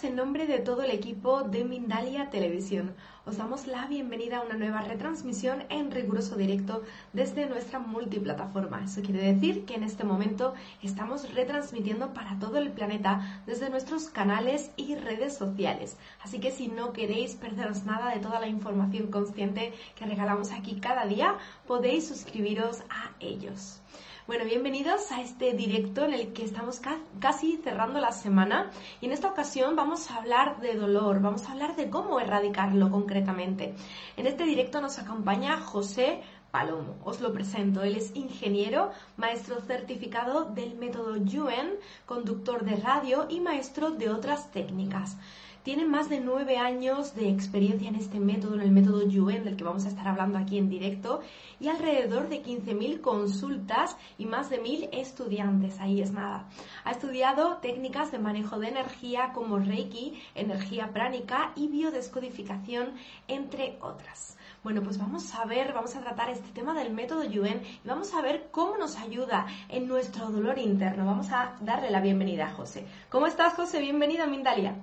En nombre de todo el equipo de Mindalia Televisión. Os damos la bienvenida a una nueva retransmisión en riguroso directo desde nuestra multiplataforma. Eso quiere decir que en este momento estamos retransmitiendo para todo el planeta desde nuestros canales y redes sociales. Así que si no queréis perderos nada de toda la información consciente que regalamos aquí cada día, podéis suscribiros a ellos. Bueno, bienvenidos a este directo en el que estamos casi cerrando la semana y en esta ocasión vamos a hablar de dolor, vamos a hablar de cómo erradicarlo concretamente. En este directo nos acompaña José Palomo. Os lo presento. Él es ingeniero, maestro certificado del método Yuen, conductor de radio y maestro de otras técnicas. Tiene más de nueve años de experiencia en este método, en el método Yuen, del que vamos a estar hablando aquí en directo, y alrededor de 15.000 consultas y más de 1.000 estudiantes. Ahí es nada. Ha estudiado técnicas de manejo de energía como Reiki, energía pránica y biodescodificación, entre otras. Bueno, pues vamos a ver, vamos a tratar este tema del método Yuen y vamos a ver cómo nos ayuda en nuestro dolor interno. Vamos a darle la bienvenida a José. ¿Cómo estás, José? Bienvenido a Mindalia.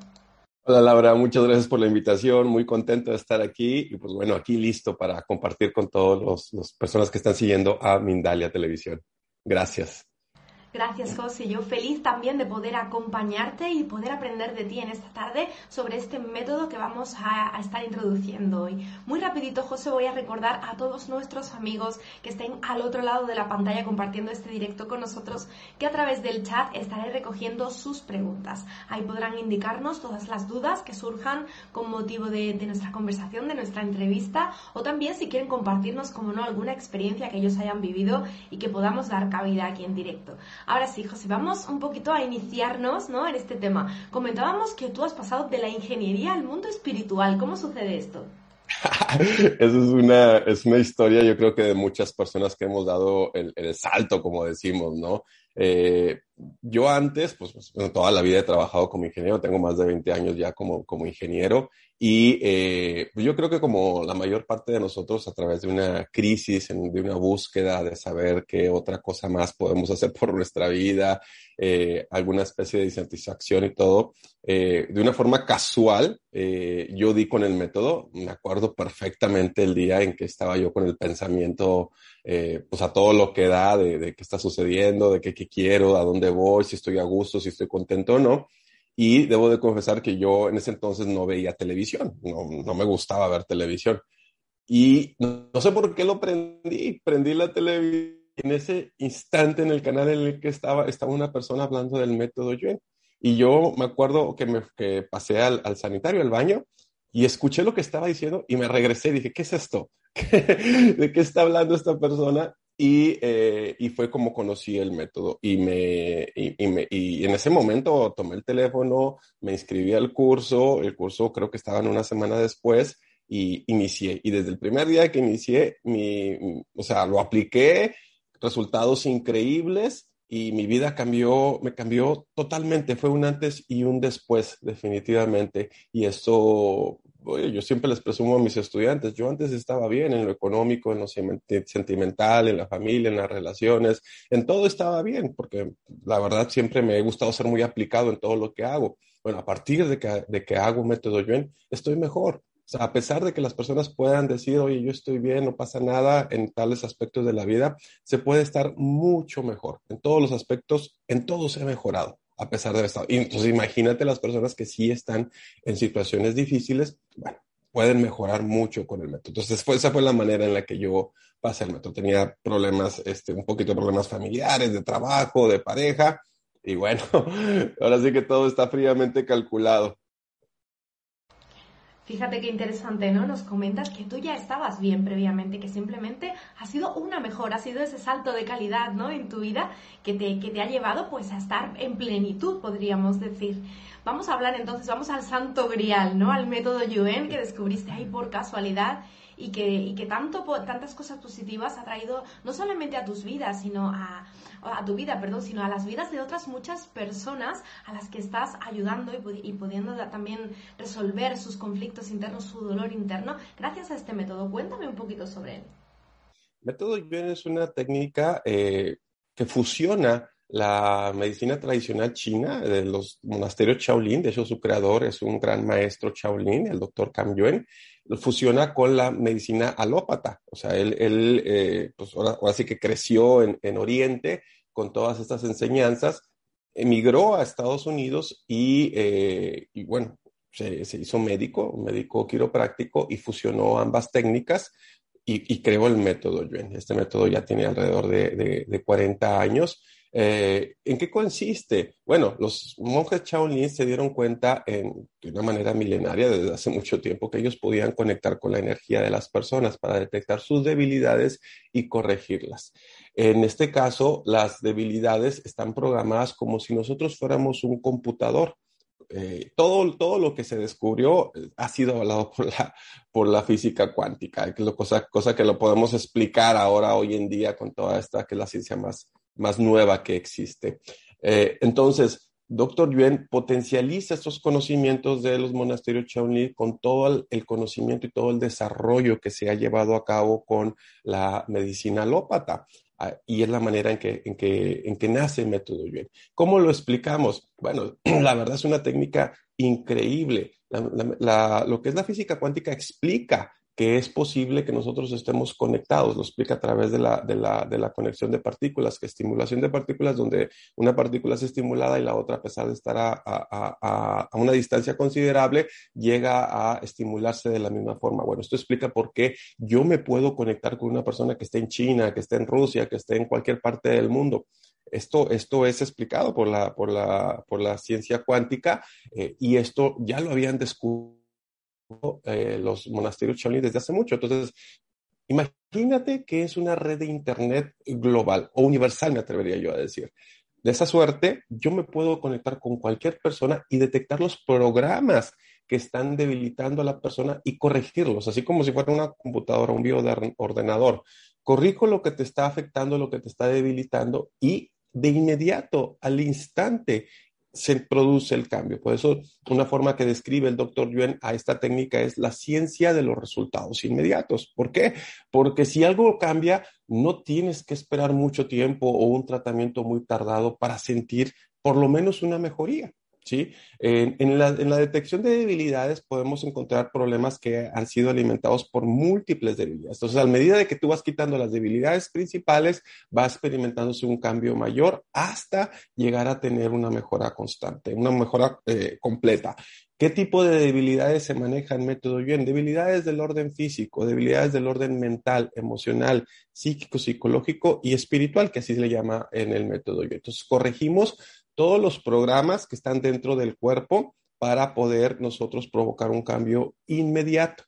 Hola Laura, muchas gracias por la invitación, muy contento de estar aquí y pues bueno, aquí listo para compartir con todas las personas que están siguiendo a Mindalia Televisión. Gracias. Gracias, José. Yo feliz también de poder acompañarte y poder aprender de ti en esta tarde sobre este método que vamos a, estar introduciendo hoy. Muy rapidito, José, voy a recordar a todos nuestros amigos que estén al otro lado de la pantalla compartiendo este directo con nosotros que a través del chat estaré recogiendo sus preguntas. Ahí podrán indicarnos todas las dudas que surjan con motivo de, de nuestra conversación, de nuestra entrevista o también si quieren compartirnos, como no, alguna experiencia que ellos hayan vivido y que podamos dar cabida aquí en directo. Ahora sí, José, vamos un poquito a iniciarnos ¿no? en este tema. Comentábamos que tú has pasado de la ingeniería al mundo espiritual. ¿Cómo sucede esto? Esa es una, es una historia, yo creo que de muchas personas que hemos dado el, el salto, como decimos, ¿no? Eh, yo antes, pues, pues toda la vida he trabajado como ingeniero, tengo más de 20 años ya como, como ingeniero y eh, pues yo creo que como la mayor parte de nosotros a través de una crisis, de una búsqueda de saber qué otra cosa más podemos hacer por nuestra vida, eh, alguna especie de insatisfacción y todo, de una forma casual, yo di con el método, me acuerdo perfectamente el día en que estaba yo con el pensamiento, pues a todo lo que da de, de qué está sucediendo, de qué, qué quiero, a dónde voy, si estoy a gusto, si estoy contento o no. Y debo de confesar que yo en ese entonces no veía televisión, no, no me gustaba ver televisión. Y no, sé por qué lo prendí, prendí la televisión. En ese instante en el canal en el que estaba, estaba una persona hablando del método Yuen. Y yo me acuerdo que, me, que pasé al, al sanitario, al baño, y escuché lo que estaba diciendo y me regresé dije, ¿qué es esto? ¿De qué está hablando esta persona? Y, eh, y, fue como conocí el método. Y, me, y, me, y, en ese momento tomé el teléfono, me inscribí al curso, el curso creo que estaba en una semana después y inicié. Y desde el primer día que inicié, mi, o sea, lo apliqué, resultados increíbles y mi vida cambió, me cambió totalmente. Fue un antes y un después, definitivamente. Y eso oye, yo siempre les presumo a mis estudiantes, yo antes estaba bien en lo económico, en lo sentimental, en la familia, en las relaciones, en todo estaba bien, porque la verdad siempre me ha gustado ser muy aplicado en todo lo que hago. Bueno, a partir de que, de que hago método Yuen, estoy mejor. O sea, a pesar de que las personas puedan decir, oye, yo estoy bien, no pasa nada en tales aspectos de la vida, se puede estar mucho mejor. En todos los aspectos, en todo se ha mejorado a pesar de estar. Y entonces imagínate las personas que sí están en situaciones difíciles, bueno, pueden mejorar mucho con el método. Entonces, fue, esa fue la manera en la que yo pasé el método. Tenía problemas, este, un poquito de problemas familiares, de trabajo, de pareja, y bueno, ahora sí que todo está fríamente calculado. Fíjate qué interesante, ¿no? Nos comentas que tú ya estabas bien previamente, que simplemente ha sido una mejora, ha sido ese salto de calidad, ¿no? En tu vida que te, que te ha llevado pues a estar en plenitud, podríamos decir. Vamos a hablar entonces, vamos al santo grial, ¿no? Al método Yuen que descubriste ahí por casualidad y que, y que tanto, tantas cosas positivas ha traído no solamente a tus vidas, sino a, a tu vida, perdón, sino a las vidas de otras muchas personas a las que estás ayudando y, pudiendo también resolver sus conflictos internos, su dolor interno, gracias a este método. Cuéntame un poquito sobre él. Método Yuen es una técnica eh, que fusiona la medicina tradicional china de los monasterios Shaolin, de hecho su creador es un gran maestro Shaolin, el doctor Kam Yuen, fusiona con la medicina alópata. O sea, él, él eh, pues ahora, sí que creció en, en, Oriente con todas estas enseñanzas, emigró a Estados Unidos y, eh, bueno, se, hizo médico, médico quiropráctico y fusionó ambas técnicas y, y, creó el método Yuen. Este método ya tiene alrededor de, de, de 40 años eh, ¿En qué consiste? Bueno, los monjes Shaolin se dieron cuenta en, de una manera milenaria desde hace mucho tiempo que ellos podían conectar con la energía de las personas para detectar sus debilidades y corregirlas. En este caso, las debilidades están programadas como si nosotros fuéramos un computador. Eh, todo, todo lo que se descubrió eh, ha sido avalado por la, por la física cuántica, que es cosa, cosa que lo podemos explicar ahora, hoy en día, con toda esta, que es la ciencia más, más nueva que existe. Eh, entonces, Doctor Yuen potencializa estos conocimientos de los monasterios Shaolin con todo el, conocimiento y todo el desarrollo que se ha llevado a cabo con la medicina alópata. Ah, y es la manera en que, en, que, en que nace el método Yuen. ¿Cómo lo explicamos? Bueno, la verdad es una técnica increíble. lo que es la física cuántica explica que es posible que nosotros estemos conectados. Lo explica a través de la, de la, de la conexión de partículas, que estimulación de partículas donde una partícula es estimulada y la otra, a pesar de estar a, a, a, una distancia considerable, llega a estimularse de la misma forma. Bueno, esto explica por qué yo me puedo conectar con una persona que esté en China, que esté en Rusia, que esté en cualquier parte del mundo. Esto, esto es explicado por la, por la, por la ciencia cuántica eh, y esto ya lo habían descubierto eh, los monasterios Shaolin desde hace mucho. Entonces, imagínate que es una red de Internet global o universal, me atrevería yo a decir. De esa suerte, yo me puedo conectar con cualquier persona y detectar los programas que están debilitando a la persona y corregirlos, así como si fuera una computadora, un bioordenador. Corrijo lo que te está afectando, lo que te está debilitando y de inmediato, al instante, se produce el cambio. Por eso, una forma que describe el doctor Yuen a esta técnica es la ciencia de los resultados inmediatos. ¿Por qué? Porque si algo cambia, no tienes que esperar mucho tiempo o un tratamiento muy tardado para sentir por lo menos una mejoría. ¿Sí? En, la, detección de debilidades podemos encontrar problemas que han sido alimentados por múltiples debilidades. Entonces, a medida de que tú vas quitando las debilidades principales, va experimentándose un cambio mayor hasta llegar a tener una mejora constante, una mejora eh, completa. ¿Qué tipo de debilidades se maneja en método Yuen? Debilidades del orden físico, debilidades del orden mental, emocional, psíquico, psicológico y espiritual, que así se le llama en el método Yuen. Entonces, corregimos todos los programas que están dentro del cuerpo para poder nosotros provocar un cambio inmediato.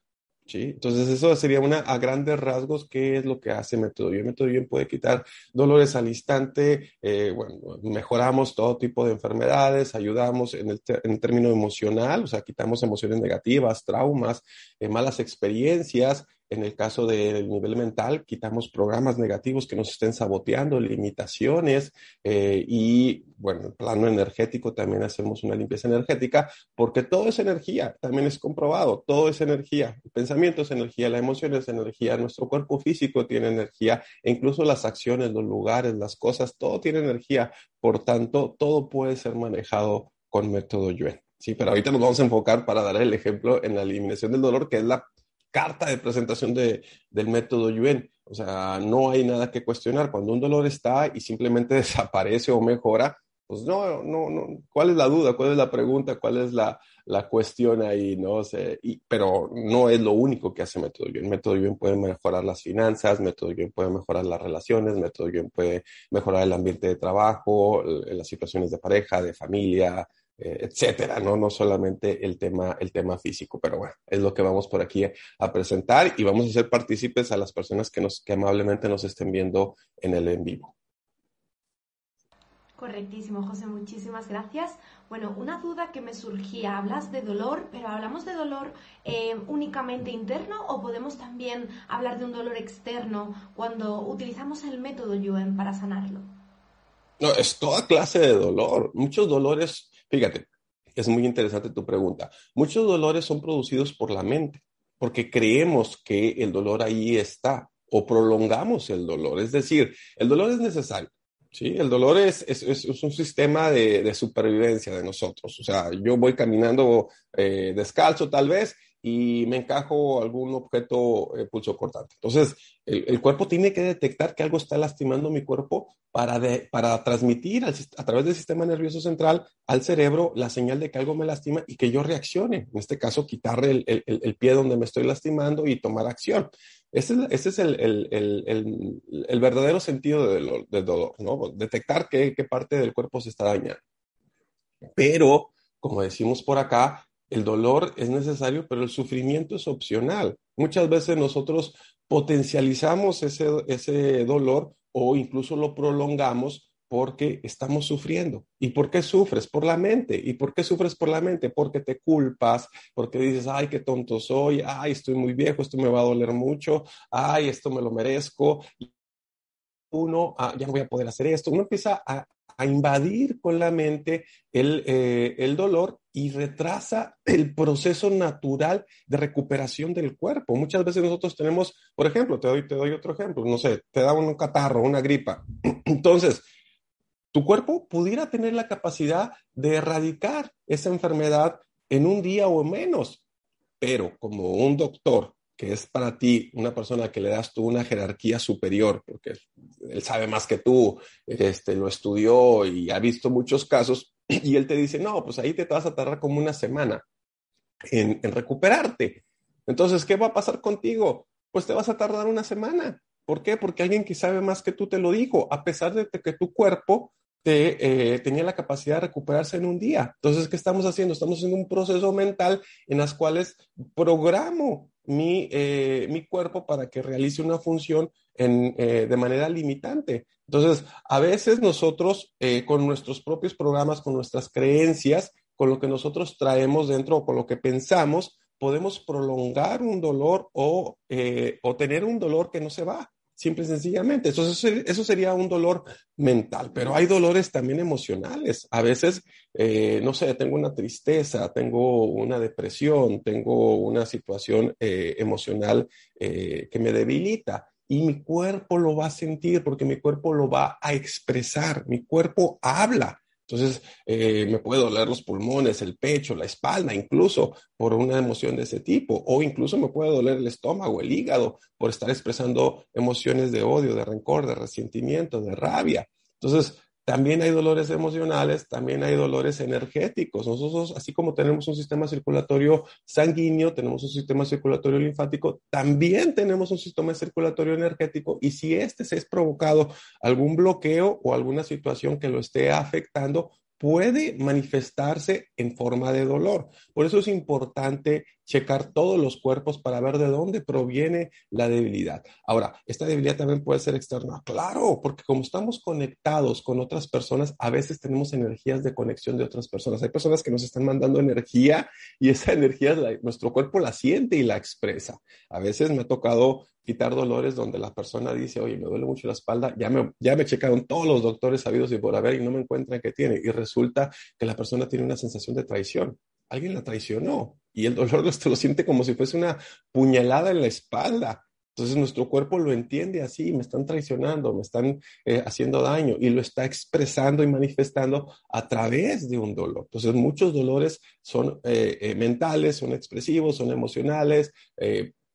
¿sí? Entonces, eso sería una a grandes rasgos qué es lo que hace Método Bien. Método Bien puede quitar dolores al instante, eh, bueno, mejoramos todo tipo de enfermedades, ayudamos en el, en término emocional, o sea, quitamos emociones negativas, traumas, eh, malas experiencias, en el caso del nivel mental, quitamos programas negativos que nos estén saboteando, limitaciones eh, y, bueno, en plano energético también hacemos una limpieza energética porque todo es energía, también es comprobado, todo es energía. El pensamiento es energía, la emoción es energía, nuestro cuerpo físico tiene energía e incluso las acciones, los lugares, las cosas, todo tiene energía. Por tanto, todo puede ser manejado con método Yuen. Sí, pero ahorita nos vamos a enfocar para dar el ejemplo en la eliminación del dolor, que es la carta de presentación de, del método Yuen. O sea, no hay nada que cuestionar. Cuando un dolor está y simplemente desaparece o mejora, Pues no, no, no. ¿Cuál es la duda? ¿Cuál es la pregunta? ¿Cuál es la, la cuestión ahí? ¿no? y, pero no es lo único que hace Método Bien. Método Bien puede mejorar las finanzas, Método Bien puede mejorar las relaciones, Método Bien puede mejorar el ambiente de trabajo, las situaciones de pareja, de familia, etcétera, ¿no? No solamente el tema, el tema físico, pero bueno, es lo que vamos por aquí a presentar y vamos a ser partícipes a las personas que nos, que amablemente nos estén viendo en el en vivo. Correctísimo, José, muchísimas gracias. Bueno, una duda que me surgía, hablas de dolor, pero ¿hablamos de dolor eh, únicamente interno o podemos también hablar de un dolor externo cuando utilizamos el método Yuen para sanarlo? No, es toda clase de dolor. Muchos dolores, fíjate, es muy interesante tu pregunta. Muchos dolores son producidos por la mente, porque creemos que el dolor ahí está o prolongamos el dolor. Es decir, el dolor es necesario. Sí, el dolor es, es, un sistema de, de, supervivencia de nosotros. O sea, yo voy caminando eh, descalzo tal vez y me encajo algún objeto eh, pulso cortante. Entonces, el, cuerpo tiene que detectar que algo está lastimando mi cuerpo para, para transmitir a través del sistema nervioso central al cerebro la señal de que algo me lastima y que yo reaccione. En este caso, quitarle el, pie donde me estoy lastimando y tomar acción. Ese es, el, verdadero sentido del, dolor, ¿no? Detectar qué, qué parte del cuerpo se está dañando. Pero, como decimos por acá, el dolor es necesario, pero el sufrimiento es opcional. Muchas veces nosotros potencializamos ese, ese dolor o incluso lo prolongamos porque estamos sufriendo. ¿Y por qué sufres? Por la mente. ¿Y por qué sufres por la mente? Porque te culpas, porque dices, ay, qué tonto soy, ay, estoy muy viejo, esto me va a doler mucho, ay, esto me lo merezco. Uno, ah, ya no voy a poder hacer esto. Uno empieza a, invadir con la mente el, eh, el dolor y retrasa el proceso natural de recuperación del cuerpo. Muchas veces nosotros tenemos, por ejemplo, te doy, te doy otro ejemplo, no sé, te da un catarro, una gripa. Entonces, tu cuerpo pudiera tener la capacidad de erradicar esa enfermedad en un día o menos, pero como un doctor que es para ti una persona que le das tú una jerarquía superior, porque él sabe más que tú, este, lo estudió y ha visto muchos casos, y él te dice, no, pues ahí te vas a tardar como una semana en, recuperarte. Entonces, ¿qué va a pasar contigo? Pues te vas a tardar una semana. ¿Por qué? Porque alguien que sabe más que tú te lo dijo, a pesar de que tu cuerpo eh, tenía la capacidad de recuperarse en un día. Entonces, ¿qué estamos haciendo? Estamos haciendo un proceso mental en las cuales programo mi, eh, mi cuerpo para que realice una función en, eh, de manera limitante. Entonces, a veces nosotros, con nuestros propios programas, con nuestras creencias, con lo que nosotros traemos dentro o con lo que pensamos, podemos prolongar un dolor o, o tener un dolor que no se va simple y sencillamente. Entonces, eso sería un dolor mental, pero hay dolores también emocionales. A veces, eh, no sé, tengo una tristeza, tengo una depresión, tengo una situación eh, emocional eh, que me debilita. Y mi cuerpo lo va a sentir porque mi cuerpo lo va a expresar, mi cuerpo habla. Entonces, eh, me puede doler los pulmones, el pecho, la espalda, incluso por una emoción de ese tipo, o incluso me puede doler el estómago, el hígado, por estar expresando emociones de odio, de rencor, de resentimiento, de rabia. Entonces, también hay dolores emocionales, también hay dolores energéticos. Nosotros, así como tenemos un sistema circulatorio sanguíneo, tenemos un sistema circulatorio linfático, también tenemos un sistema circulatorio energético y si este se es provocado algún bloqueo o alguna situación que lo esté afectando, puede manifestarse en forma de dolor. Por eso es importante checar todos los cuerpos para ver de dónde proviene la debilidad. Ahora, esta debilidad también puede ser externa. Claro, porque como estamos conectados con otras personas, a veces tenemos energías de conexión de otras personas. Hay personas que nos están mandando energía y esa energía nuestro cuerpo la siente y la expresa. A veces me ha tocado quitar dolores donde la persona dice, oye, me duele mucho la espalda, ya me, ya me checaron todos los doctores sabidos y por haber y no me encuentran qué tiene. Y resulta que la persona tiene una sensación de traición. Alguien la traicionó y el dolor lo, lo siente como si fuese una puñalada en la espalda. Entonces nuestro cuerpo lo entiende así, me están traicionando, me están eh, haciendo daño y lo está expresando y manifestando a través de un dolor. Entonces muchos dolores son eh, eh, mentales, son expresivos, son emocionales,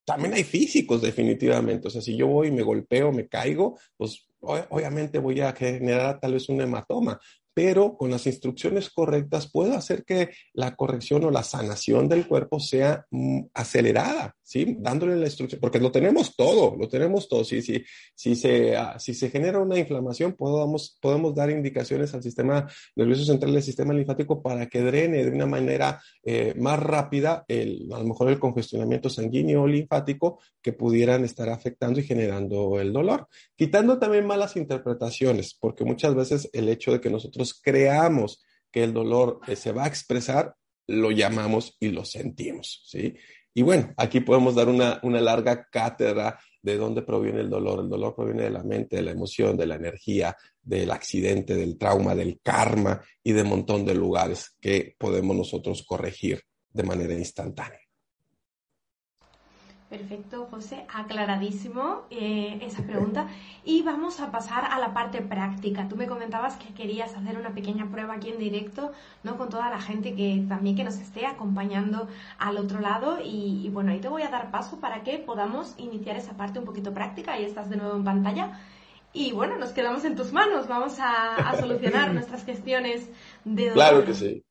también hay físicos definitivamente. O sea, si yo voy y me golpeo, me caigo, pues obviamente voy a generar tal vez un hematoma. pero con las instrucciones correctas puedo hacer que la corrección o la sanación del cuerpo sea mm, acelerada, ¿sí? Dándole la instrucción, porque lo tenemos todo, lo tenemos todo. Si, si, si, se, ah, si se genera una inflamación, podemos, podemos dar indicaciones al sistema nervioso central del sistema linfático para que drene de una manera eh, más rápida el, a lo mejor el congestionamiento sanguíneo o linfático que pudieran estar afectando y generando el dolor. Quitando también malas interpretaciones, porque muchas veces el hecho de que nosotros creamos que el dolor eh, se va a expresar, lo llamamos y lo sentimos, ¿sí? Y bueno, aquí podemos dar una, una larga cátedra de dónde proviene el dolor. El dolor proviene de la mente, de la emoción, de la energía, del accidente, del trauma, del karma y de un montón de lugares que podemos nosotros corregir de manera instantánea. Perfecto, José, aclaradísimo eh, esa pregunta. Y vamos a pasar a la parte práctica. Tú me comentabas que querías hacer una pequeña prueba aquí en directo, ¿no? Con toda la gente que también que nos esté acompañando al otro lado. Y, bueno, ahí te voy a dar paso para que podamos iniciar esa parte un poquito práctica. Ahí estás de nuevo en pantalla. Y bueno, nos quedamos en tus manos. Vamos a, a solucionar nuestras gestiones de dolor. Claro que sí.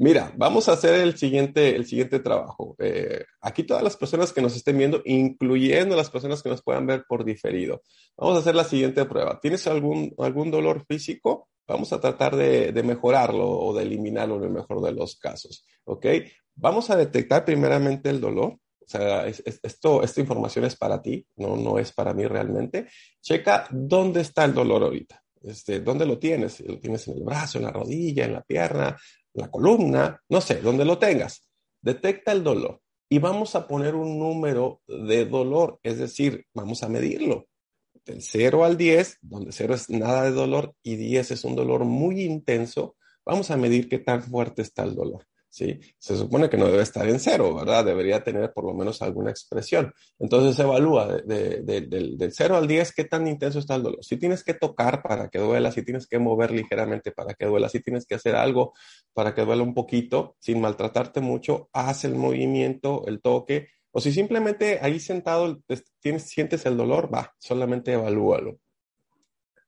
Mira, vamos a hacer el siguiente, el siguiente trabajo. Eh, aquí todas las personas que nos estén viendo, incluyendo las personas que nos puedan ver por diferido, vamos a hacer la siguiente prueba. ¿Tienes algún, algún dolor físico? Vamos a tratar de, mejorarlo o de eliminarlo en el mejor de los casos. ¿Ok? Vamos a detectar primeramente el dolor. O sea, esto, esta información es para ti, no, no es para mí realmente. Checa dónde está el dolor ahorita. Este, ¿Dónde lo tienes? ¿Lo tienes en el brazo, en la rodilla, en la pierna? La columna, no sé, donde lo tengas. Detecta el dolor y vamos a poner un número de dolor, es decir, vamos a medirlo. Del 0 al 10, donde 0 es nada de dolor y 10 es un dolor muy intenso, vamos a medir qué tan fuerte está el dolor. ¿Sí? Se supone que no debe estar en cero, ¿verdad? Debería tener por lo menos alguna expresión. Entonces se evalúa del, del 0 al 10 qué tan intenso está el dolor. Si tienes que tocar para que duela, si tienes que mover ligeramente para que duela, si tienes que hacer algo para que duela un poquito, sin maltratarte mucho, haz el movimiento, el toque, o si simplemente ahí sentado tienes, sientes el dolor, va, solamente evalúalo.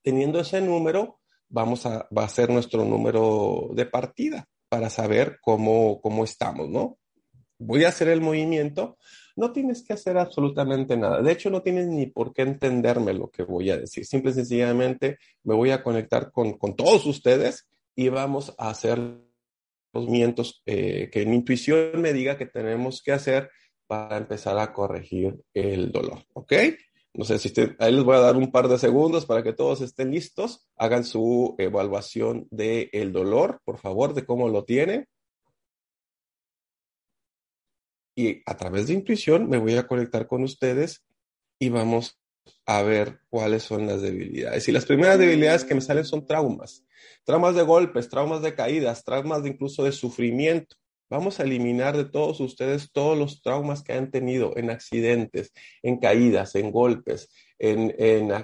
Teniendo ese número, vamos a, va a ser nuestro número de partida para saber cómo, cómo estamos, ¿no? Voy a hacer el movimiento, no tienes que hacer absolutamente nada. De hecho, no tienes ni por qué entenderme lo que voy a decir. Simple y sencillamente me voy a conectar con, con todos ustedes y vamos a hacer los movimientos eh, que mi intuición me diga que tenemos que hacer para empezar a corregir el dolor. ¿Ok? No sé si ahí les voy a dar un par de segundos para que todos estén listos, hagan su evaluación del el dolor, por favor, de cómo lo tiene. Y a través de intuición me voy a conectar con ustedes y vamos a ver cuáles son las debilidades. Y las primeras debilidades que me salen son traumas. Traumas de golpes, traumas de caídas, traumas de incluso de sufrimiento. Vamos a eliminar de todos ustedes todos los traumas que han tenido en accidentes, en caídas, en golpes, en,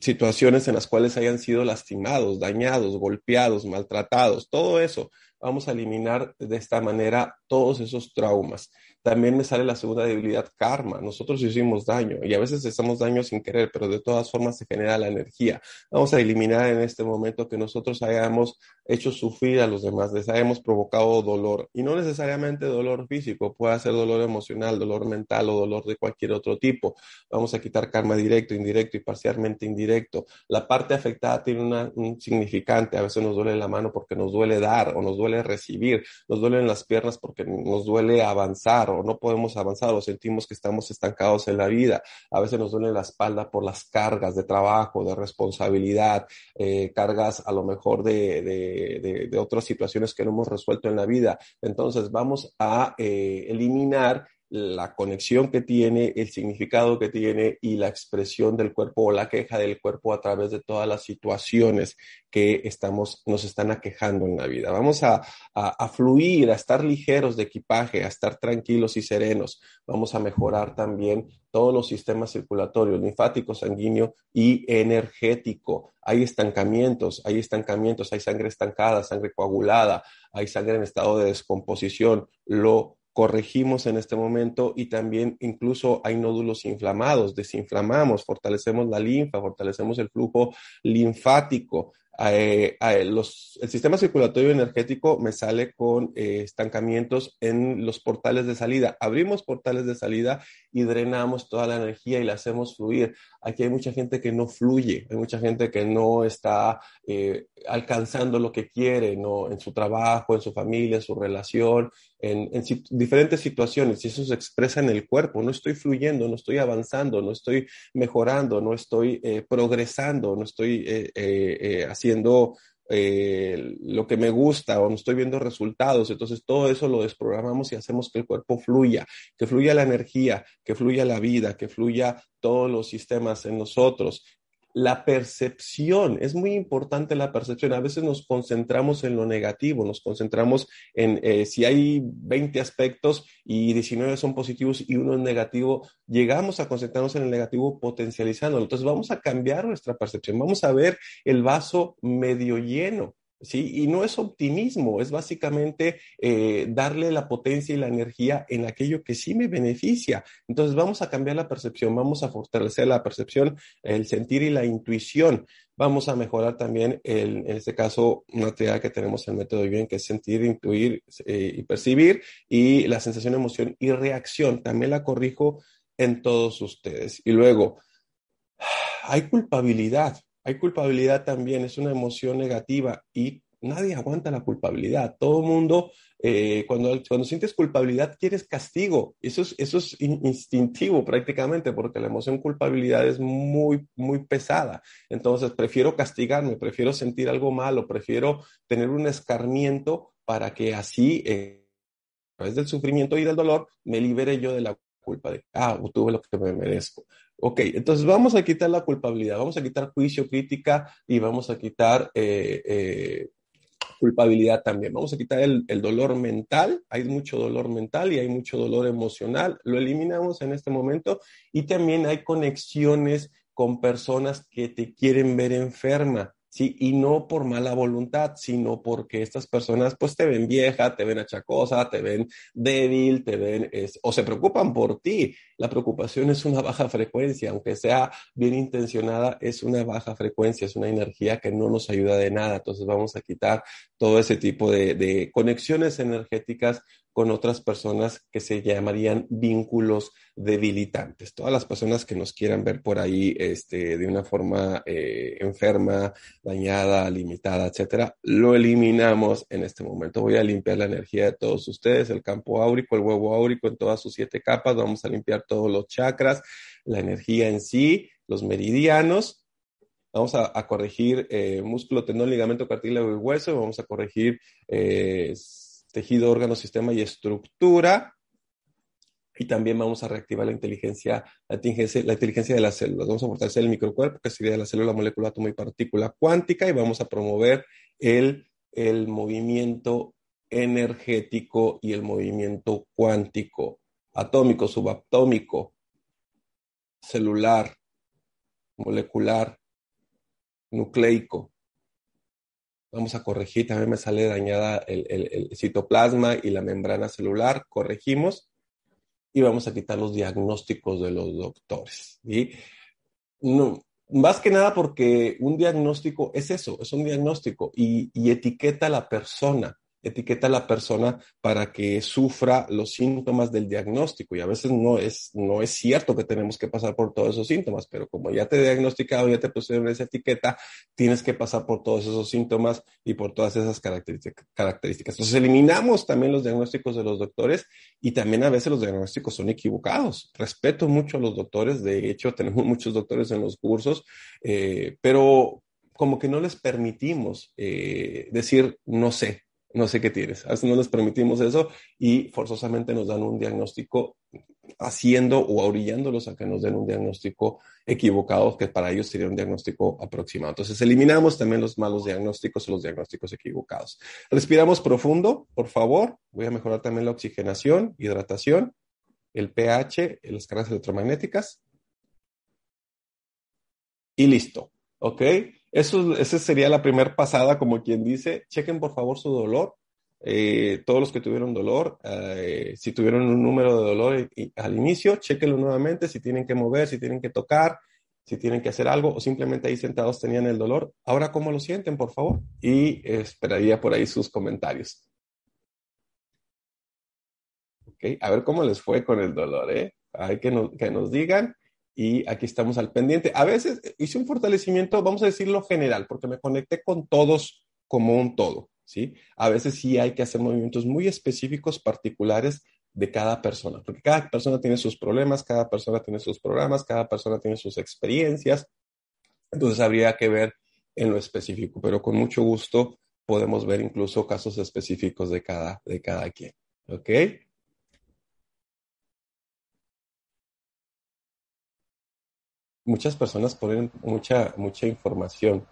situaciones en las cuales hayan sido lastimados, dañados, golpeados, maltratados, todo eso. Vamos a eliminar de esta manera todos esos traumas también me sale la segunda debilidad, karma. Nosotros hicimos daño y a veces hacemos daño sin querer, pero de todas formas se genera la energía. Vamos a eliminar en este momento que nosotros hayamos hecho sufrir a los demás, les hayamos provocado dolor y no necesariamente dolor físico, puede ser dolor emocional, dolor mental o dolor de cualquier otro tipo. Vamos a quitar karma directo, indirecto y parcialmente indirecto. La parte afectada tiene un significante. A veces nos duele la mano porque nos duele dar o nos recibir, nos duelen las piernas porque nos duele avanzar o no podemos avanzar o sentimos que estamos estancados en la vida. A veces nos duele la espalda por las cargas de trabajo, de responsabilidad, eh, cargas a lo mejor de, de, de, otras situaciones que no hemos resuelto en la vida. Entonces vamos a eh, eliminar la conexión que tiene, el significado que tiene y la expresión del cuerpo o la queja del cuerpo a través de todas las situaciones que estamos, nos están aquejando en la vida. Vamos a, a, fluir, a estar ligeros de equipaje, a estar tranquilos y serenos. Vamos a mejorar también todos los sistemas circulatorios, linfático, sanguíneo y energético. Hay estancamientos, hay estancamientos, hay sangre estancada, sangre coagulada, hay sangre en estado de descomposición. Lo corregimos en este momento y también incluso hay nódulos inflamados, desinflamamos, fortalecemos la linfa, fortalecemos el flujo linfático. Eh, los, el sistema circulatorio energético me sale con eh, estancamientos en los portales de salida. Abrimos portales de salida y drenamos toda la energía y la hacemos fluir. Aquí hay mucha gente que no fluye, hay mucha gente que no está eh, alcanzando lo que quiere ¿no? en su trabajo, en su familia, en su relación, en, en diferentes situaciones y eso se expresa en el cuerpo. No estoy fluyendo, no estoy avanzando, no estoy mejorando, no estoy progresando, no estoy haciendo haciendo eh, lo que me gusta o no estoy viendo resultados. Entonces todo eso lo desprogramamos y hacemos que el cuerpo fluya, que fluya la energía, que fluya la vida, que fluya todos los sistemas en nosotros la percepción, es muy importante la percepción. A veces nos concentramos en lo negativo, nos concentramos en eh, si hay 20 aspectos y 19 son positivos y uno es negativo, llegamos a concentrarnos en el negativo potencializándolo. Entonces vamos a cambiar nuestra percepción, vamos a ver el vaso medio lleno. ¿Sí? Y no es optimismo, es básicamente eh, darle la potencia y la energía en aquello que sí me beneficia. Entonces vamos a cambiar la percepción, vamos a fortalecer la percepción, el sentir y la intuición. Vamos a mejorar también, en este caso, una actividad que tenemos en el método bien, que es sentir, intuir eh, y percibir, y la sensación, emoción y reacción. También la corrijo en todos ustedes. Y luego, hay culpabilidad. Hay culpabilidad también, es una emoción negativa y nadie aguanta la culpabilidad. Todo mundo, eh, cuando, cuando sientes culpabilidad, quieres castigo. Eso es, eso es instintivo prácticamente, porque la emoción culpabilidad es muy, muy pesada. Entonces, prefiero castigarme, prefiero sentir algo malo, prefiero tener un escarmiento para que así, eh, a través del sufrimiento y del dolor, me libere yo de la culpa de, ah, tuve lo que me merezco. Ok, entonces vamos a quitar la culpabilidad, vamos a quitar juicio, crítica y vamos a quitar eh, eh, culpabilidad también. Vamos a quitar el, el, dolor mental, hay mucho dolor mental y hay mucho dolor emocional, lo eliminamos en este momento y también hay conexiones con personas que te quieren ver enferma. ¿sí? Y no por mala voluntad, sino porque estas personas pues te ven vieja, te ven achacosa, te ven débil, te ven, o se preocupan por ti. La preocupación es una baja frecuencia, aunque sea bien intencionada, es una baja frecuencia, es una energía que no nos ayuda de nada. Entonces vamos a quitar todo ese tipo de, conexiones energéticas con otras personas que se llamarían vínculos debilitantes. Todas las personas que nos quieran ver por ahí este, de una forma eh, enferma, dañada, limitada, etcétera, lo eliminamos en este momento. Voy a limpiar la energía de todos ustedes, el campo áurico, el huevo áurico en todas sus siete capas. Vamos a limpiar todos los chakras, la energía en sí, los meridianos. Vamos a, corregir eh, músculo, tendón, ligamento, cartílago y hueso. Vamos a corregir eh, tejido, órgano, sistema y estructura. Y también vamos a reactivar la inteligencia, la inteligencia, de las células. Vamos a fortalecer el microcuerpo, que sería la célula, molécula, átomo y partícula cuántica, y vamos a promover el movimiento energético y el movimiento cuántico, atómico, subatómico, celular, molecular, nucleico, Vamos a corregir, también me sale dañada el, citoplasma y la membrana celular, corregimos y vamos a quitar los diagnósticos de los doctores. No, más que nada porque un diagnóstico es eso, es un diagnóstico y etiqueta a la persona etiqueta a la persona para que sufra los síntomas del diagnóstico. Y a veces no es, no es cierto que tenemos que pasar por todos esos síntomas, pero como ya te he diagnosticado, ya te pusieron esa etiqueta, tienes que pasar por todos esos síntomas y por todas esas características. Entonces eliminamos también los diagnósticos de los doctores y también a veces los diagnósticos son equivocados. Respeto mucho a los doctores, de hecho tenemos muchos doctores en los cursos, eh, pero como que no les permitimos eh, decir no sé, no sé qué tienes. A veces no les permitimos eso y forzosamente nos dan un diagnóstico haciendo o orillándolos a que nos den un diagnóstico equivocado, que para ellos sería un diagnóstico aproximado. Entonces, eliminamos también los malos diagnósticos o los diagnósticos equivocados. Respiramos profundo, por favor. Voy a mejorar también la oxigenación, hidratación, el pH, las cargas electromagnéticas. Y listo. ¿Ok? Eso, esa sería la primera pasada, como quien dice, chequen por favor su dolor. Eh, todos los que tuvieron dolor, eh, si tuvieron un número de dolor al inicio, chequenlo nuevamente, si tienen que mover, si tienen que tocar, si tienen que hacer algo o simplemente ahí sentados tenían el dolor. Ahora, ¿cómo lo sienten, por favor? Y esperaría por ahí sus comentarios. Ok, a ver cómo les fue con el dolor, ¿eh? Hay que, que nos digan y aquí estamos al pendiente. A veces hice un fortalecimiento, vamos a decirlo general, porque me conecté con todos como un todo, ¿sí? A veces sí hay que hacer movimientos muy específicos, particulares de cada persona, porque cada persona tiene sus problemas, cada persona tiene sus programas, cada persona tiene sus experiencias, entonces habría que ver en lo específico, pero con mucho gusto podemos ver incluso casos específicos de cada, de cada quien, ¿ok? Muchas personas ponen mucha, mucha información,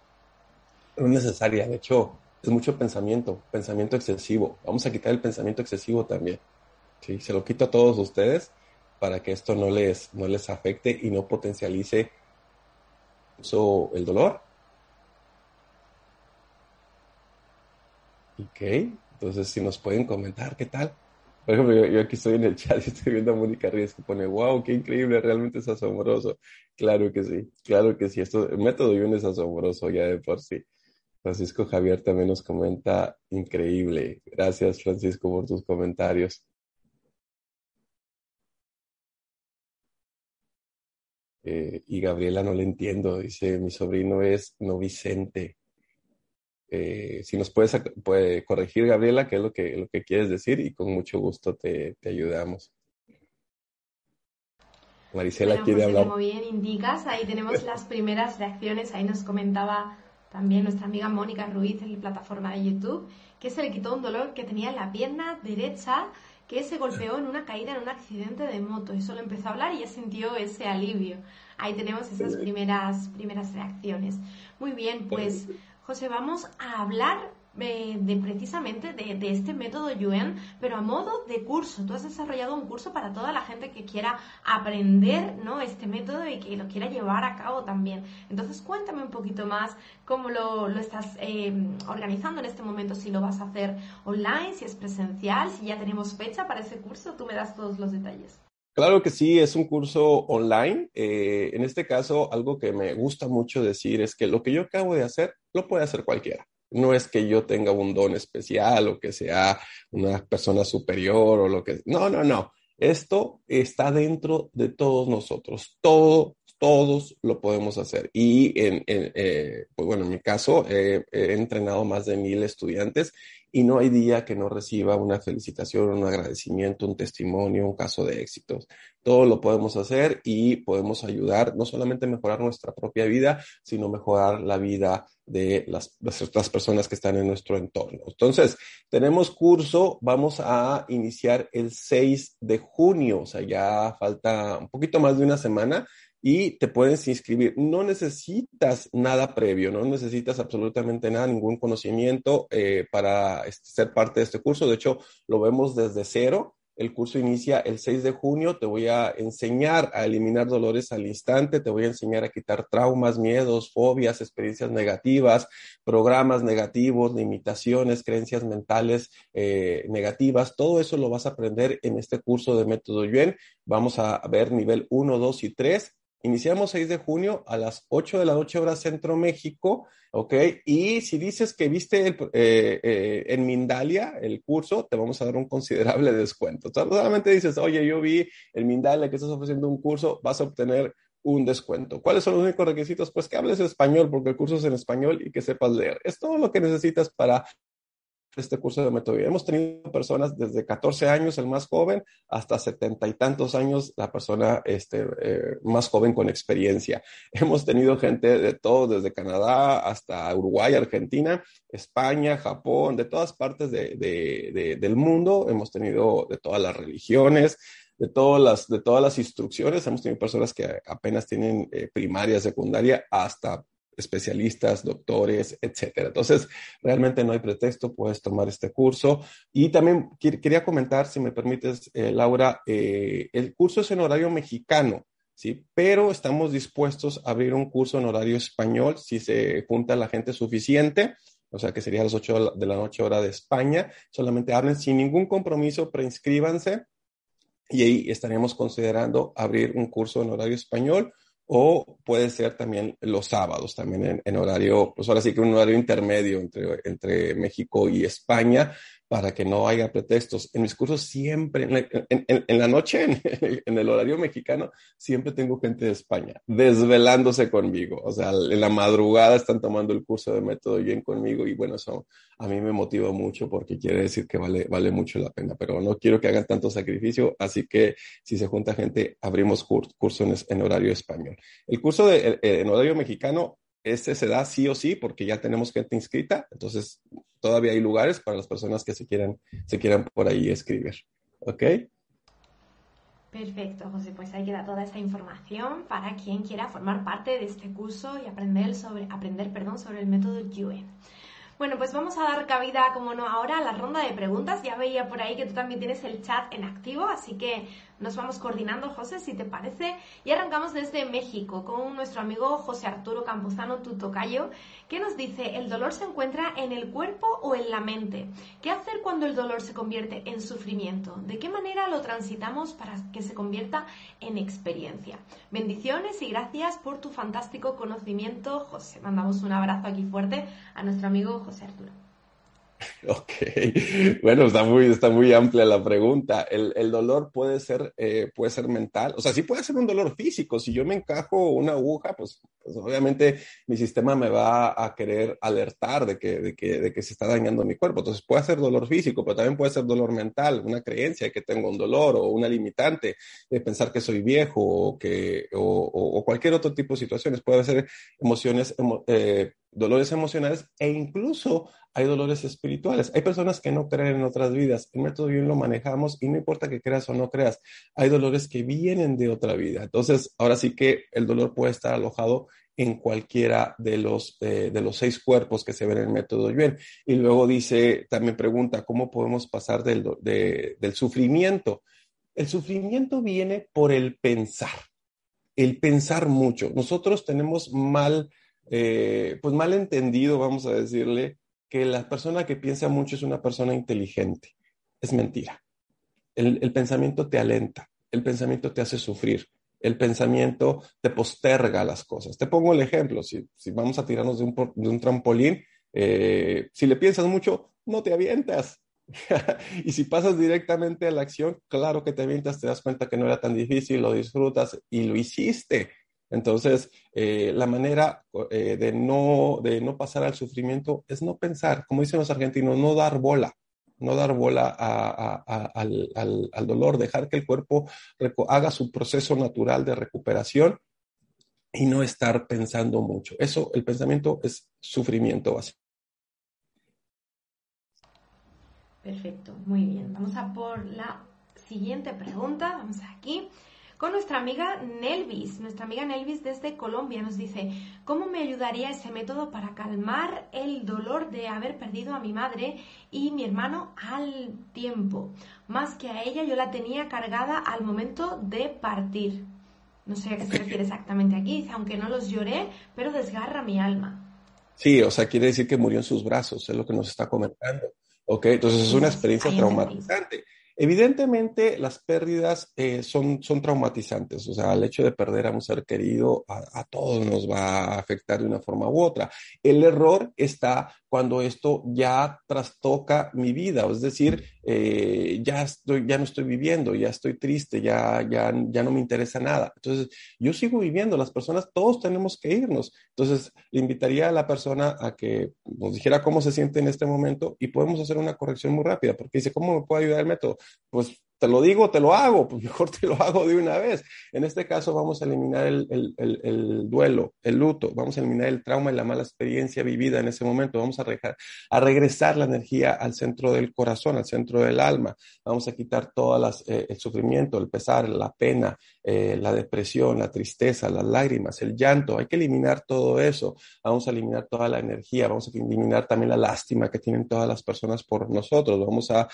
no necesaria, de hecho, es mucho pensamiento, pensamiento excesivo. Vamos a quitar el pensamiento excesivo también. ¿sí? Se lo quito a todos ustedes para que esto no les, no les afecte y no potencialice el dolor. Ok, entonces si nos pueden comentar qué tal. Por ejemplo, yo, aquí estoy en el chat y estoy viendo a Mónica Ríos que pone, wow, qué increíble, realmente es asombroso. Claro que sí, claro que sí, esto, el método Yun es asombroso ya de por sí. Francisco Javier también nos comenta, increíble. Gracias, Francisco, por tus comentarios. Eh, y Gabriela no le entiendo, dice, mi sobrino es no Vicente. Eh, si nos puedes puede corregir, Gabriela, qué es lo que, lo que quieres decir y con mucho gusto te, te ayudamos. Marisela quiere pues, hablar. Como bien indicas, ahí tenemos las primeras reacciones, ahí nos comentaba también nuestra amiga Mónica Ruiz en la plataforma de YouTube, que se le quitó un dolor que tenía en la pierna derecha que se golpeó en una caída en un accidente de moto y solo empezó a hablar y ya sintió ese alivio. Ahí tenemos esas primeras, primeras reacciones. Muy bien, pues José, vamos a hablar de precisamente de, este método Yuen, pero a modo de curso. Tú has desarrollado un curso para toda la gente que quiera aprender ¿no? este método y que lo quiera llevar a cabo también. Entonces cuéntame un poquito más cómo lo, estás eh, organizando en este momento, si lo vas a hacer online, si es presencial, si ya tenemos fecha para ese curso, tú me das todos los detalles. Claro que sí, es un curso online. Eh, en este caso, algo que me gusta mucho decir es que lo que yo acabo de hacer, lo puede hacer cualquiera. No es que yo tenga un don especial o que sea una persona superior o lo que... No, no, no. Esto está dentro de todos nosotros. Todo, todos lo podemos hacer. Y en, eh, pues bueno, en mi caso, he entrenado más de mil estudiantes y no hay día que no reciba una felicitación, un agradecimiento, un testimonio, un caso de éxitos. Todo lo podemos hacer y podemos ayudar no solamente a mejorar nuestra propia vida, sino mejorar la vida de las, las personas que están en nuestro entorno. Entonces, tenemos curso, vamos a iniciar el 6 de junio, o sea, ya falta un poquito más de una semana y te puedes inscribir. No necesitas nada previo, no necesitas absolutamente nada, ningún conocimiento eh, para este, ser parte de este curso. De hecho, lo vemos desde cero. El curso inicia el 6 de junio. Te voy a enseñar a eliminar dolores al instante. Te voy a enseñar a quitar traumas, miedos, fobias, experiencias negativas, programas negativos, limitaciones, creencias mentales eh, negativas. Todo eso lo vas a aprender en este curso de método Yuen. Vamos a ver nivel 1, 2 y 3 Iniciamos 6 de junio a las 8 de la noche hora Centro México, ¿ok? Y si dices que viste eh, eh, en Mindalia el curso, te vamos a dar un considerable descuento. solamente dices, oye, yo vi en Mindalia que estás ofreciendo un curso, vas a obtener un descuento. ¿Cuáles son los únicos requisitos? Pues que hables español, porque el curso es en español y que sepas leer. Es todo lo que necesitas para este curso de metodología. Hemos tenido personas desde 14 años, el más joven, hasta setenta y tantos años, la persona este, eh, más joven con experiencia. Hemos tenido gente de todo, desde Canadá hasta Uruguay, Argentina, España, Japón, de todas partes del mundo. Hemos tenido de todas las religiones, de todas las, de todas las instrucciones. Hemos tenido personas que apenas tienen eh, primaria, secundaria, hasta especialistas, doctores, etcétera. Entonces, realmente no hay pretexto, puedes tomar este curso. Y también quería comentar, si me permites, eh, Laura, eh, el curso es en horario mexicano, ¿sí? Pero estamos dispuestos a abrir un curso en horario español si se junta la gente suficiente. O sea, que sería a las 8 de la noche hora de España. Solamente hablen sin ningún compromiso, preinscríbanse y ahí estaríamos considerando abrir un curso en horario español o puede ser también los sábados, también en, horario, pues ahora sí que un horario intermedio entre, entre México y España, para que no haya pretextos. En mis cursos siempre, en la, noche, en, el horario mexicano, siempre tengo gente de España desvelándose conmigo. O sea, en la madrugada están tomando el curso de método bien conmigo y bueno, eso a mí me motiva mucho porque quiere decir que vale, vale mucho la pena, pero no quiero que hagan tanto sacrificio, así que si se junta gente, abrimos cursos en, horario español. El curso de, en horario mexicano este se da sí o sí porque ya tenemos gente inscrita, entonces todavía hay lugares para las personas que se quieran, se quieran por ahí escribir. ¿Ok? Perfecto, José. Pues ahí queda toda esta información para quien quiera formar parte de este curso y aprender sobre, aprender, perdón, sobre el método Yue. Bueno, pues vamos a dar cabida, como no, ahora a la ronda de preguntas. Ya veía por ahí que tú también tienes el chat en activo, así que nos vamos coordinando, José, si te parece. Y arrancamos desde México con nuestro amigo José Arturo Campuzano Tutocayo, que nos dice, ¿el dolor se encuentra en el cuerpo o en la mente? ¿Qué hacer cuando el dolor se convierte en sufrimiento? ¿De qué manera lo transitamos para que se convierta en experiencia? Bendiciones y gracias por tu fantástico conocimiento, José. Mandamos un abrazo aquí fuerte a nuestro amigo José Arturo. Ok, bueno, está muy, está muy amplia la pregunta. El, el dolor puede ser, eh, puede ser mental, o sea, sí puede ser un dolor físico. Si yo me encajo una aguja, pues, pues obviamente mi sistema me va a querer alertar de que, de, que, de que se está dañando mi cuerpo. Entonces puede ser dolor físico, pero también puede ser dolor mental, una creencia de que tengo un dolor o una limitante de pensar que soy viejo o, que, o, o, cualquier otro tipo de situaciones. Puede ser emociones, eh, dolores emocionales e incluso hay dolores espirituales. Hay personas que no creen en otras vidas. El método bien lo manejamos y no importa que creas o no creas, hay dolores que vienen de otra vida. Entonces, ahora sí que el dolor puede estar alojado en cualquiera de los, eh, de los seis cuerpos que se ven en el método Yuen. Y luego dice, también pregunta, ¿cómo podemos pasar del, del sufrimiento? El sufrimiento viene por el pensar, el pensar mucho. Nosotros tenemos mal, eh, pues mal entendido, vamos a decirle, que la persona que piensa mucho es una persona inteligente. Es mentira. El, pensamiento te alenta, el pensamiento te hace sufrir, el pensamiento te posterga las cosas. Te pongo el ejemplo, si, vamos a tirarnos de un, trampolín, eh, si le piensas mucho, no te avientas. y si pasas directamente a la acción, claro que te avientas, te das cuenta que no era tan difícil, lo disfrutas y lo hiciste. Entonces, eh, la manera eh, de, no, de no pasar al sufrimiento es no pensar, como dicen los argentinos, no dar bola, no dar bola al, dolor, dejar que el cuerpo haga su proceso natural de recuperación y no estar pensando mucho. Eso, el pensamiento es sufrimiento básico. Perfecto, muy bien. Vamos a por la siguiente pregunta. Vamos aquí con nuestra amiga Nelvis. Nuestra amiga Nelvis desde Colombia nos dice, ¿cómo me ayudaría ese método para calmar el dolor de haber perdido a mi madre y mi hermano al tiempo? Más que a ella, yo la tenía cargada al momento de partir. No sé a qué se refiere exactamente aquí. Dice, aunque no los lloré, pero desgarra mi alma. Sí, o sea, quiere decir que murió en sus brazos, es lo que nos está comentando. Ok, entonces es una experiencia traumatizante. Evidentemente, las pérdidas eh, son, son traumatizantes, o sea, el hecho de perder a un ser querido a, todos nos va a afectar de una forma u otra. El error está cuando esto ya trastoca mi vida, es decir, eh, ya, ya no estoy viviendo, ya estoy triste, ya, ya, ya no me interesa nada. Entonces, yo sigo viviendo, las personas, todos tenemos que irnos. Entonces, le invitaría a la persona a que nos dijera cómo se siente en este momento y podemos hacer una corrección muy rápida, porque dice, ¿cómo me puede ayudar el método? pues te lo digo, te lo hago, pues mejor te lo hago de una vez. En este caso vamos a eliminar el, el, duelo, el luto, vamos a eliminar el trauma y la mala experiencia vivida en ese momento, vamos a, a regresar la energía al centro del corazón, al centro del alma, vamos a quitar todo eh, el sufrimiento, el pesar, la pena, eh, la depresión, la tristeza, las lágrimas, el llanto, hay que eliminar todo eso, vamos a eliminar toda la energía, vamos a eliminar también la lástima que tienen todas las personas por nosotros, vamos a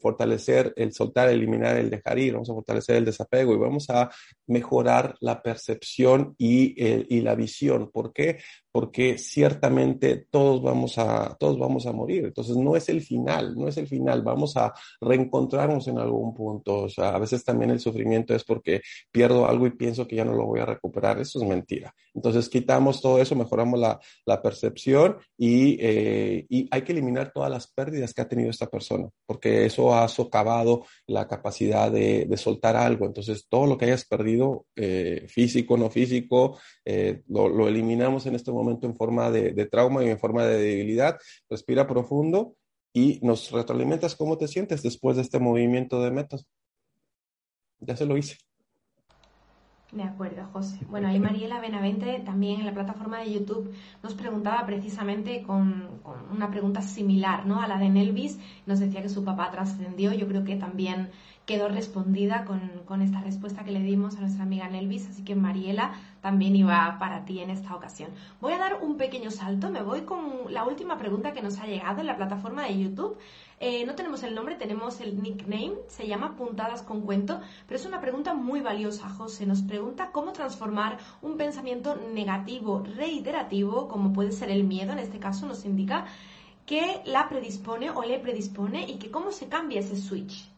fortalecer, el soltar, el eliminar el dejar ir, vamos a fortalecer el desapego y vamos a mejorar la percepción y, y la visión. ¿Por qué? Porque ciertamente todos vamos a, todos vamos a morir. Entonces no es el final, no es el final, vamos a reencontrarnos en algún punto. O sea, a veces también el sufrimiento es porque pierdo algo y pienso que ya no lo voy a recuperar. Eso es mentira. Entonces quitamos todo eso, mejoramos la, la percepción y, eh, y hay que eliminar todas las pérdidas que ha tenido esta persona, porque eso ha socavado la capacidad de, de soltar algo. Entonces todo lo que hayas perdido, eh, físico, no físico, eh, lo, lo eliminamos en este momento momento en forma de, de trauma y en forma de debilidad. Respira profundo y nos retroalimentas cómo te sientes después de este movimiento de metas. Ya se lo hice. De acuerdo, José. Bueno, ahí Mariela Benavente también en la plataforma de YouTube nos preguntaba precisamente con, con, una pregunta similar ¿no? a la de Nelvis. Nos decía que su papá trascendió. Yo creo que también quedó respondida con, con, esta respuesta que le dimos a nuestra amiga Nelvis, así que Mariela también iba para ti en esta ocasión. Voy a dar un pequeño salto, me voy con la última pregunta que nos ha llegado en la plataforma de YouTube. Eh, no tenemos el nombre, tenemos el nickname, se llama Puntadas con Cuento, pero es una pregunta muy valiosa, José. Nos pregunta cómo transformar un pensamiento negativo, reiterativo, como puede ser el miedo, en este caso nos indica, que la predispone o le predispone y que cómo se cambia ese switch.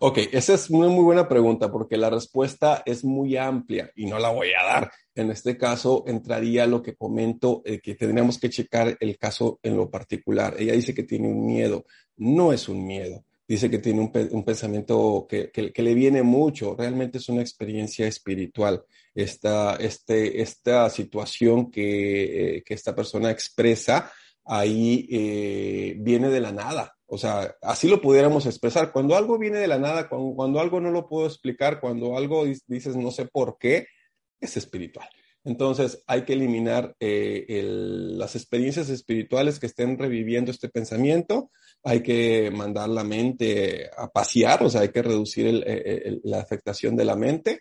Ok, esa es una muy buena pregunta porque la respuesta es muy amplia y no la voy a dar. En este caso entraría lo que comento, eh, que tendríamos que checar el caso en lo particular. Ella dice que tiene un miedo, no es un miedo. Dice que tiene un, un pensamiento que, que, que, le viene mucho, realmente es una experiencia espiritual. Esta, este, esta situación que, eh, que esta persona expresa ahí eh, viene de la nada, o sea, así lo pudiéramos expresar. Cuando algo viene de la nada, cuando, algo no lo puedo explicar, cuando algo dices no sé por qué, es espiritual. Entonces hay que eliminar eh, las experiencias espirituales que estén reviviendo este pensamiento, hay que mandar la mente a pasear, o sea, hay que reducir el, el, la afectación de la mente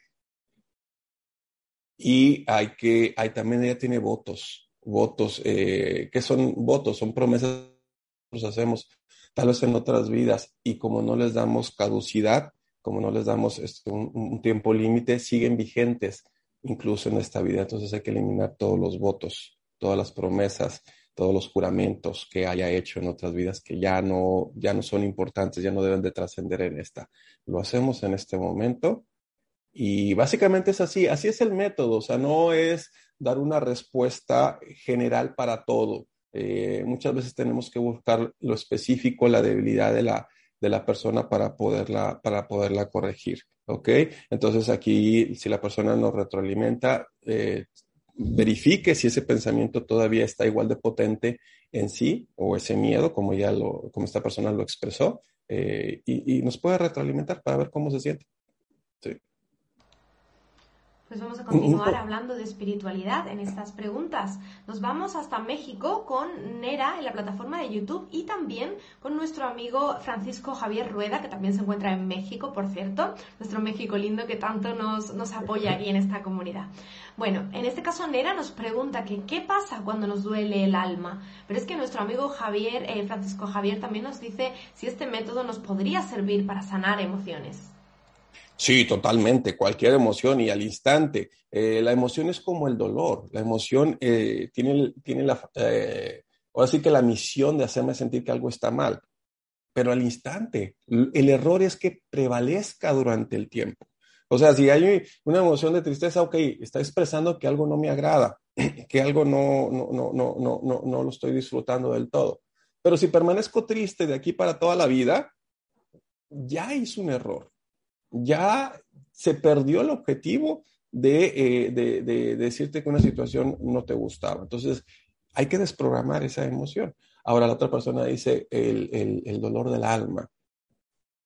y hay que, hay también ella tiene votos, votos, eh, ¿qué son votos? Son promesas que hacemos tal vez en otras vidas y como no les damos caducidad, como no les damos este, un, un, tiempo límite, siguen vigentes incluso en esta vida. Entonces hay que eliminar todos los votos, todas las promesas, todos los juramentos que haya hecho en otras vidas que ya no, ya no son importantes, ya no deben de trascender en esta. Lo hacemos en este momento y básicamente es así, así es el método, o sea, no es dar una respuesta general para todo. Eh, muchas veces tenemos que buscar lo específico, la debilidad de la, de la persona para poderla, para poderla corregir. ¿Ok? Entonces aquí, si la persona nos retroalimenta, eh, verifique si ese pensamiento todavía está igual de potente en sí o ese miedo, como ya lo, como esta persona lo expresó, eh, y, y, nos puede retroalimentar para ver cómo se siente. Pues vamos a continuar hablando de espiritualidad en estas preguntas. Nos vamos hasta México con Nera en la plataforma de YouTube y también con nuestro amigo Francisco Javier Rueda, que también se encuentra en México, por cierto, nuestro México lindo que tanto nos, nos apoya aquí en esta comunidad. Bueno, en este caso Nera nos pregunta que qué pasa cuando nos duele el alma. Pero es que nuestro amigo Javier, eh, Francisco Javier, también nos dice si este método nos podría servir para sanar emociones. Sí, totalmente, cualquier emoción y al instante. Eh, la emoción es como el dolor, la emoción eh, tiene, tiene la, eh, ahora sí que la misión de hacerme sentir que algo está mal, pero al instante. El error es que prevalezca durante el tiempo. O sea, si hay una emoción de tristeza, ok, está expresando que algo no me agrada, que algo no, no, no, no, no, no, no lo estoy disfrutando del todo. Pero si permanezco triste de aquí para toda la vida, ya hice un error ya se perdió el objetivo de, eh, de, de, decirte que una situación no te gustaba. Entonces, hay que desprogramar esa emoción. Ahora la otra persona dice el, el, el dolor del alma.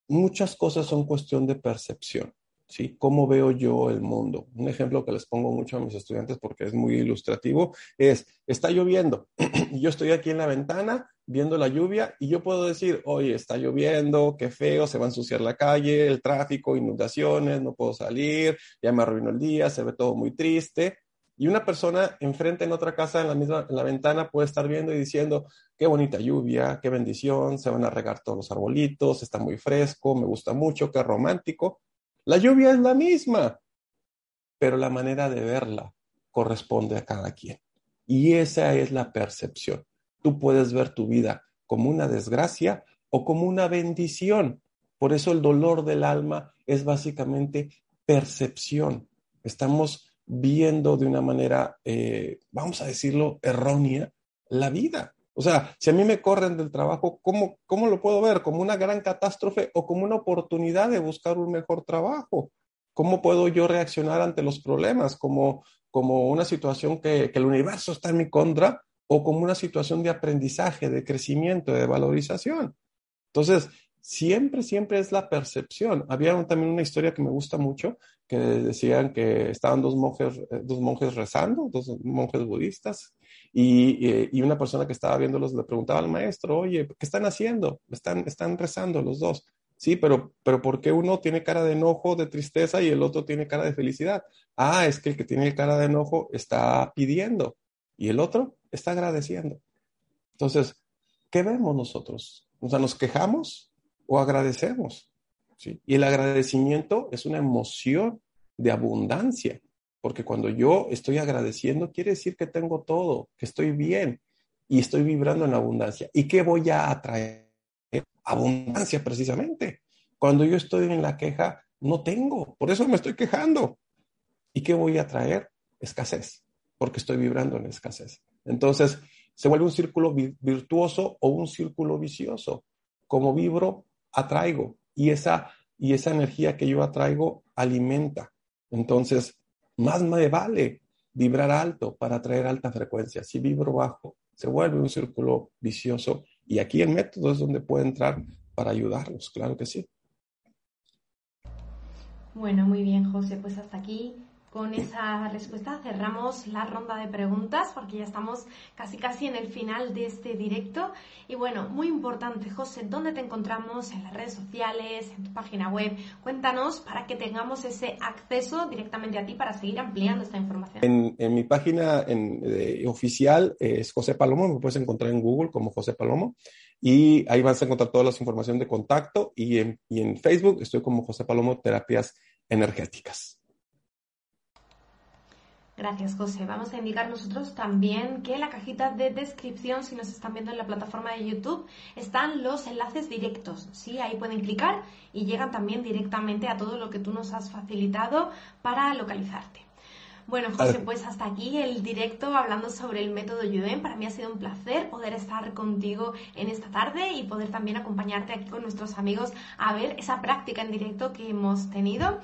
Muchas cosas son cuestión de percepción. ¿sí? ¿Cómo veo yo el mundo? Un ejemplo que les pongo mucho a mis estudiantes porque es muy ilustrativo es, está lloviendo yo estoy aquí en la ventana viendo la lluvia y yo puedo decir, oye, está lloviendo, qué feo, se va a ensuciar la calle, el tráfico, inundaciones, no puedo salir, ya me arruinó el día, se ve todo muy triste. Y una persona enfrente en otra casa, en la misma en la ventana, puede estar viendo y diciendo, qué bonita lluvia, qué bendición, se van a regar todos los arbolitos, está muy fresco, me gusta mucho, qué romántico. La lluvia es la misma, pero la manera de verla corresponde a cada quien. Y esa es la percepción. Tú puedes ver tu vida como una desgracia o como una bendición. Por eso el dolor del alma es básicamente percepción. Estamos viendo de una manera, eh, vamos a decirlo, errónea la vida. O sea, si a mí me corren del trabajo, ¿cómo, ¿cómo lo puedo ver? ¿Como una gran catástrofe o como una oportunidad de buscar un mejor trabajo? ¿Cómo puedo yo reaccionar ante los problemas? ¿Como, como una situación que, que el universo está en mi contra o como una situación de aprendizaje, de crecimiento, de valorización? Entonces, siempre, siempre es la percepción. Había también una historia que me gusta mucho, que decían que estaban dos monjes, eh, dos monjes rezando, dos monjes budistas, y, y, una persona que estaba viéndolos le preguntaba al maestro, oye, ¿qué están haciendo? Están, están rezando los dos. Sí, pero, pero ¿por qué uno tiene cara de enojo, de tristeza y el otro tiene cara de felicidad? Ah, es que el que tiene cara de enojo está pidiendo y el otro está agradeciendo. Entonces, ¿qué vemos nosotros? O sea, ¿nos quejamos o agradecemos? ¿Sí? Y el agradecimiento es una emoción de abundancia, porque cuando yo estoy agradeciendo, quiere decir que tengo todo, que estoy bien y estoy vibrando en abundancia. ¿Y qué voy a atraer? Abundancia precisamente. Cuando yo estoy en la queja, no tengo, por eso me estoy quejando. ¿Y qué voy a traer? Escasez, porque estoy vibrando en escasez. Entonces, se vuelve un círculo virtuoso o un círculo vicioso. Como vibro, atraigo y esa, y esa energía que yo atraigo alimenta. Entonces, más me vale vibrar alto para atraer alta frecuencia. Si vibro bajo, se vuelve un círculo vicioso y aquí el método es donde puede entrar para ayudarlos, claro que sí. Bueno, muy bien, José, pues hasta aquí con esa respuesta cerramos la ronda de preguntas porque ya estamos casi casi en el final de este directo. Y bueno, muy importante, José, ¿dónde te encontramos? En las redes sociales, en tu página web. Cuéntanos para que tengamos ese acceso directamente a ti para seguir ampliando esta información. En, mi página oficial es José Palomo, me puedes encontrar en Google como José Palomo. Y ahí vas a encontrar toda la información de contacto. Y en, y en Facebook estoy como José Palomo Terapias Energéticas. Gracias, José. Vamos a indicar nosotros también que en la cajita de descripción, si nos están viendo en la plataforma de YouTube, están los enlaces directos. Sí, ahí pueden clicar y llegan también directamente a todo lo que tú nos has facilitado para localizarte. Bueno, José, pues hasta aquí el directo hablando sobre el método Yuen. Para mí ha sido un placer poder estar contigo en esta tarde y poder también acompañarte aquí con nuestros amigos a ver esa práctica en directo que hemos tenido.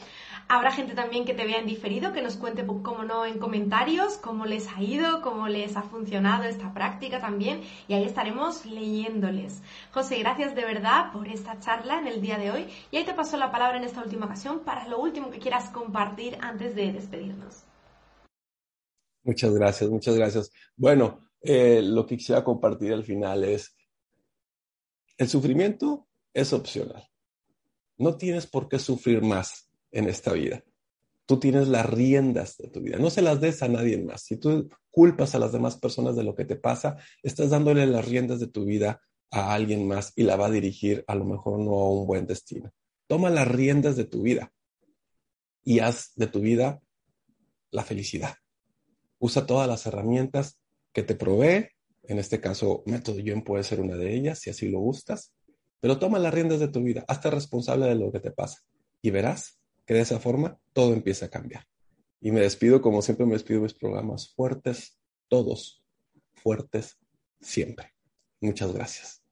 Habrá gente también que te vea en diferido, que nos cuente, como no, en comentarios cómo les ha ido, cómo les ha funcionado esta práctica también y ahí estaremos leyéndoles. José, gracias de verdad por esta charla en el día de hoy y ahí te paso la palabra en esta última ocasión para lo último que quieras compartir antes de despedirnos. Muchas gracias, muchas gracias. Bueno, eh, lo que quisiera compartir al final es, el sufrimiento es opcional. No tienes por qué sufrir más en esta vida. Tú tienes las riendas de tu vida. No se las des a nadie más. Si tú culpas a las demás personas de lo que te pasa, estás dándole las riendas de tu vida a alguien más y la va a dirigir a lo mejor no a un buen destino. Toma las riendas de tu vida y haz de tu vida la felicidad usa todas las herramientas que te provee. En este caso, Método Yuen puede ser una de ellas, si así lo gustas. Pero toma las riendas de tu vida, hazte responsable de lo que te pasa y verás que de esa forma todo empieza a cambiar. Y me despido, como siempre me despido de mis programas fuertes, todos fuertes, siempre. Muchas gracias.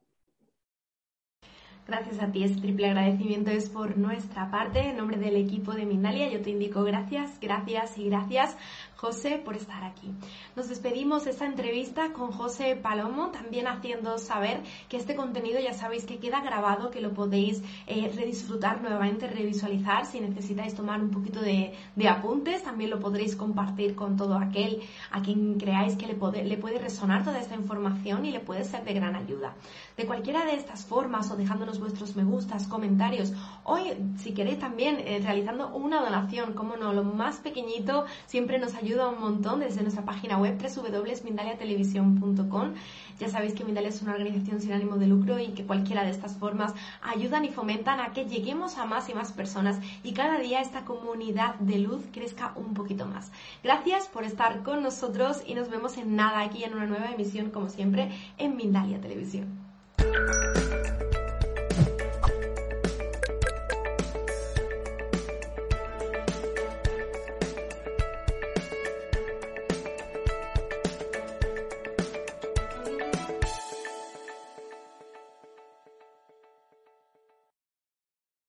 Gracias a ti, este triple agradecimiento es por nuestra parte. En nombre del equipo de Mindalia, yo te indico gracias, gracias y gracias José, por estar aquí. Nos despedimos de esta entrevista con José Palomo, también haciendo saber que este contenido ya sabéis que queda grabado, que lo podéis eh, redisfrutar nuevamente, revisualizar. Si necesitáis tomar un poquito de, apuntes, también lo podréis compartir con todo aquel a quien creáis que le puede, le puede resonar toda esta información y le puede ser de gran ayuda. De cualquiera de estas formas o dejándonos vuestros me gustas, comentarios. Hoy, si queréis también, eh, realizando una donación, como no, lo más pequeñito siempre nos ayuda un montón desde nuestra página web www.mindaliatelevisión.com. Ya sabéis que Mindalia es una organización sin ánimo de lucro y que cualquiera de estas formas ayudan y fomentan a que lleguemos a más y más personas y cada día esta comunidad de luz crezca un poquito más. Gracias por estar con nosotros y nos vemos en nada aquí en una nueva emisión, como siempre, en Mindalia Televisión.